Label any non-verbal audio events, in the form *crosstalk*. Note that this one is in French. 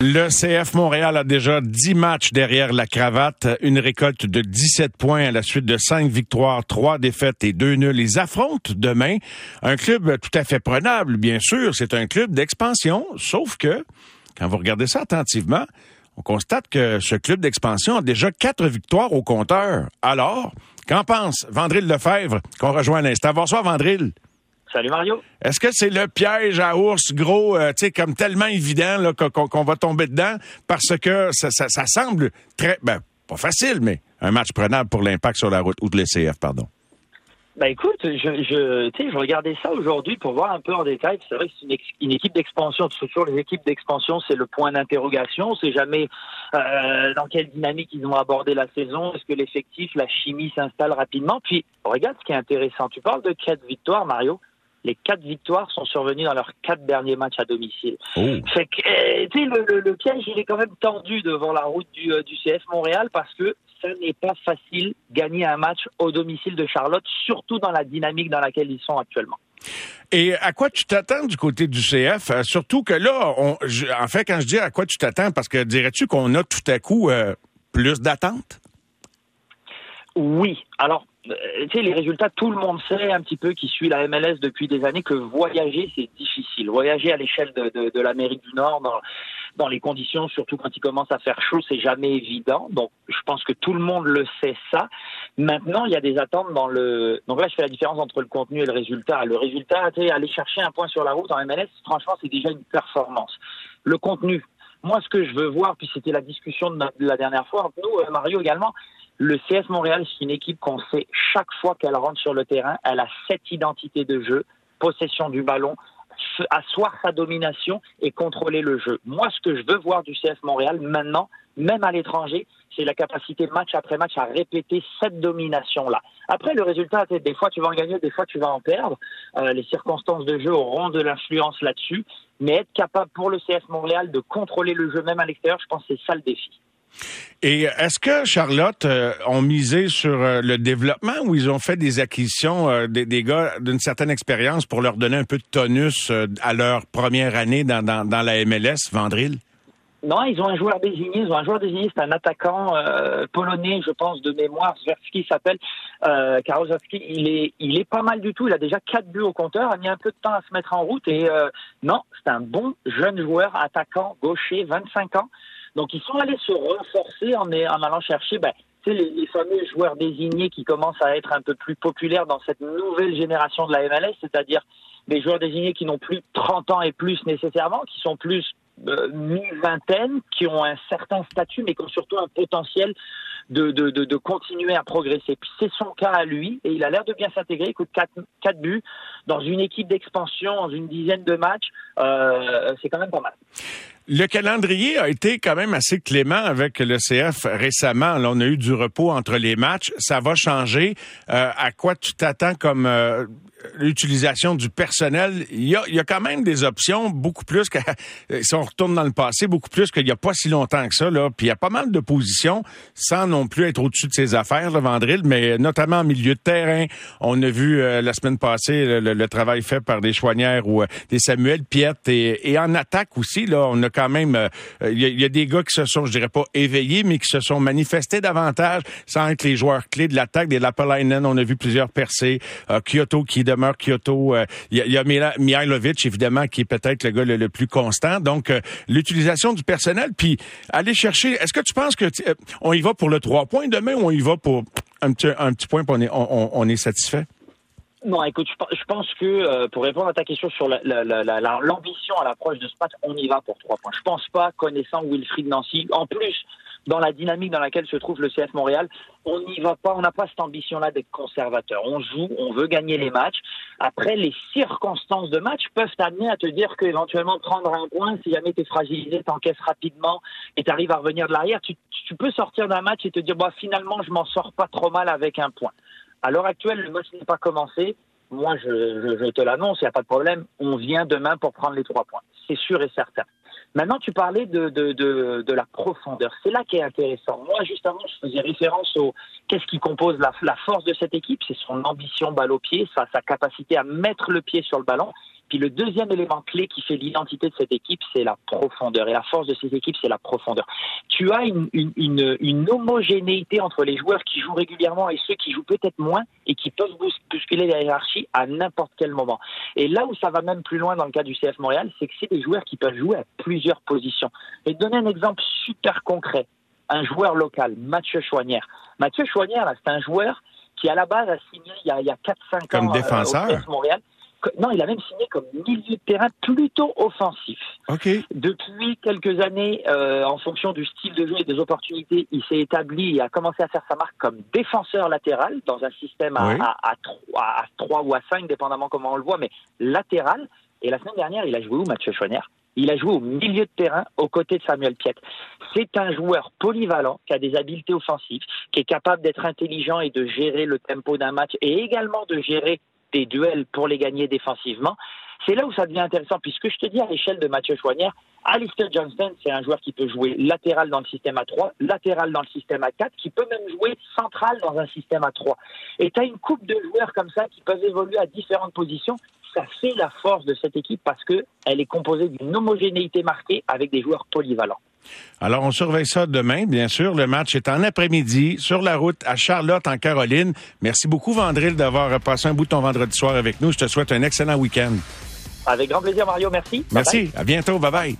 Le CF Montréal a déjà 10 matchs derrière la cravate, une récolte de 17 points à la suite de 5 victoires, 3 défaites et 2 nuls. Ils affrontent demain un club tout à fait prenable, bien sûr. C'est un club d'expansion, sauf que, quand vous regardez ça attentivement, on constate que ce club d'expansion a déjà 4 victoires au compteur. Alors, qu'en pense Vandril Lefebvre, qu'on rejoint à l'instant? Bonsoir, Vandril. Salut Mario. Est-ce que c'est le piège à ours gros, euh, tu sais, comme tellement évident qu'on va tomber dedans? Parce que ça, ça, semble très, ben, pas facile, mais un match prenable pour l'impact sur la route, ou de l'ECF, pardon. Ben écoute, je, je, je regardais ça aujourd'hui pour voir un peu en détail. C'est vrai que c'est une, une, équipe d'expansion. Toujours les équipes d'expansion, c'est le point d'interrogation. C'est jamais euh, dans quelle dynamique ils ont abordé la saison. Est-ce que l'effectif, la chimie s'installe rapidement? Puis regarde ce qui est intéressant. Tu parles de quatre victoires, Mario les quatre victoires sont survenues dans leurs quatre derniers matchs à domicile. Oh. Fait que, eh, le, le, piège, il est quand même tendu devant la route du, euh, du CF Montréal parce que ce n'est pas facile gagner un match au domicile de Charlotte, surtout dans la dynamique dans laquelle ils sont actuellement. Et à quoi tu t'attends du côté du CF? Euh, surtout que là, on, en fait, quand je dis à quoi tu t'attends, parce que dirais-tu qu'on a tout à coup euh, plus d'attentes? Oui. Alors, tu sais, les résultats, tout le monde sait un petit peu qui suit la MLS depuis des années que voyager, c'est difficile. Voyager à l'échelle de, de, de l'Amérique du Nord, dans, dans, les conditions, surtout quand il commence à faire chaud, c'est jamais évident. Donc, je pense que tout le monde le sait ça. Maintenant, il y a des attentes dans le. Donc là, je fais la différence entre le contenu et le résultat. Le résultat, tu sais, aller chercher un point sur la route en MLS, franchement, c'est déjà une performance. Le contenu, moi, ce que je veux voir, puis c'était la discussion de la dernière fois entre nous, euh, Mario également, le CS Montréal, c'est une équipe qu'on sait chaque fois qu'elle rentre sur le terrain, elle a cette identité de jeu, possession du ballon, asseoir sa domination et contrôler le jeu. Moi, ce que je veux voir du CS Montréal maintenant, même à l'étranger, c'est la capacité match après match à répéter cette domination-là. Après, le résultat, des fois tu vas en gagner, des fois tu vas en perdre. Euh, les circonstances de jeu auront de l'influence là-dessus. Mais être capable pour le CS Montréal de contrôler le jeu même à l'extérieur, je pense que c'est ça le défi. Et est-ce que Charlotte euh, ont misé sur euh, le développement ou ils ont fait des acquisitions euh, des, gars d'une certaine expérience pour leur donner un peu de tonus à leur première année dans, dans, la MLS, Vandril? Non, ils ont un joueur désigné. Ils ont un joueur désigné, c'est un attaquant polonais, je pense, de mémoire. Zwerski s'appelle euh, Karozowski. Il est, il est pas mal du tout. Il a déjà quatre buts au compteur. Il a mis un peu de temps à se mettre en route. Et non, c'est un bon jeune joueur, attaquant gaucher, 25 ans. Donc ils sont allés se renforcer en, allant chercher ben, les, fameux joueurs désignés qui commencent à être un peu plus populaires dans cette nouvelle génération de la MLS, c'est-à-dire des joueurs désignés qui n'ont plus 30 ans et plus nécessairement, qui sont plus euh, mi-vingtaine, qui ont un certain statut, mais qui ont surtout un potentiel de continuer à progresser. Puis c'est son cas à lui, et il a l'air de bien s'intégrer. Il coûte 4, 4 buts dans une équipe d'expansion, dans une dizaine de matchs. Euh, c'est quand même pas mal. Le calendrier a été quand même assez clément avec le CF récemment. Là, on a eu du repos entre les matchs. Ça va changer. Euh, à quoi tu t'attends comme euh, l'utilisation du personnel? Il y, a, il y a quand même des options beaucoup plus que *laughs* si on retourne dans le passé, beaucoup plus qu'il n'y a pas si longtemps que ça. Là. Puis il y a pas mal de positions sans non plus être au-dessus de ses affaires, le Vandril, mais notamment en milieu de terrain. On a vu euh, la semaine passée le, travail fait par des Chouanières ou des Samuel Piette et, et en attaque aussi. Là, on a quand même, euh, il y, a des gars qui se sont, je dirais pas éveillés, mais qui se sont manifestés davantage sans être les joueurs clés de l'attaque. Des Lapalainen, on a vu plusieurs percées. Euh, Kyoto qui demeure Kyoto. Euh, il y, a, Mihailovic, évidemment, qui est peut-être le gars le, plus constant. Donc, l'utilisation du personnel, puis aller chercher. Est-ce que tu penses que on y va pour le trois points demain ou on y va pour un petit, un petit point, pour on on est satisfait? Non, écoute, je pense que euh, pour répondre à ta question sur l'ambition à l'approche de ce match, on y va pour trois points. Je pense pas, connaissant Wilfried Nancy, en plus dans la dynamique dans laquelle se trouve le CF Montréal, on n'y va pas, on n'a pas cette ambition-là d'être conservateur. On joue, on veut gagner les matchs. Après, les circonstances de match peuvent t'amener à te dire qu'éventuellement prendre un point, si jamais tu es fragilisé, t'encaisses rapidement et tu arrives à revenir de l'arrière, tu, tu peux sortir d'un match et te dire, bah, finalement, je m'en sors pas trop mal avec un point. À l'heure actuelle, le match n'est pas commencé. Moi, je, je, te l'annonce, il n'y a pas de problème. On vient demain pour prendre les trois points. C'est sûr et certain. Maintenant, tu parlais de, de, de, de la profondeur. C'est là qui est intéressant. Moi, justement, je faisais référence au qu'est-ce qui compose la, la force de cette équipe? C'est son ambition balle au pied, sa, sa capacité à mettre le pied sur le ballon Puis le deuxième élément clé qui fait l'identité de cette équipe, c'est la profondeur. Et la force de cette équipe, c'est la profondeur. Tu as une, une, une, une, homogénéité entre les joueurs qui jouent régulièrement et ceux qui jouent peut-être moins et qui peuvent bousculer la hiérarchie à n'importe quel moment. Et là où ça va même plus loin dans le cas du CF Montréal, c'est que c'est des joueurs qui peuvent jouer à plusieurs positions. Et donner un exemple super concret. Un joueur local, Mathieu Chouanière. Mathieu Chouanière, c'est un joueur qui à la base a signé il y a, a 4-5 ans Comme défenseur. au CF Montréal. Non, il a même signé comme milieu de terrain plutôt offensif. Okay. Depuis quelques années, euh, en fonction du style de jeu et des opportunités, il s'est établi et a commencé à faire sa marque comme défenseur latéral dans un système à, Oui. à, à, 3, à 3 ou à 5, dépendamment comment on le voit, mais latéral. Et la semaine dernière, il a joué où, Mathieu Chouanière Il a joué au milieu de terrain aux côtés de Samuel Piet. C'est un joueur polyvalent qui a des habiletés offensives, qui est capable d'être intelligent et de gérer le tempo d'un match et également de gérer des duels pour les gagner défensivement. C'est là où ça devient intéressant, puisque je te dis à l'échelle de Mathieu Chouanière, Alistair Johnston, c'est un joueur qui peut jouer latéral dans le système à 3, latéral dans le système à 4, qui peut même jouer central dans un système à 3. Et tu as une coupe de joueurs comme ça qui peuvent évoluer à différentes positions. Ça fait la force de cette équipe parce que elle est composée d'une homogénéité marquée avec des joueurs polyvalents. Alors, on surveille ça demain, bien sûr. Le match est en après-midi, sur la route à Charlotte, en Caroline. Merci beaucoup, Vandril, d'avoir passé un bout de ton vendredi soir avec nous. Je te souhaite un excellent week-end. Avec grand plaisir, Mario. Merci. Bye bye. Merci. À bientôt. Bye-bye.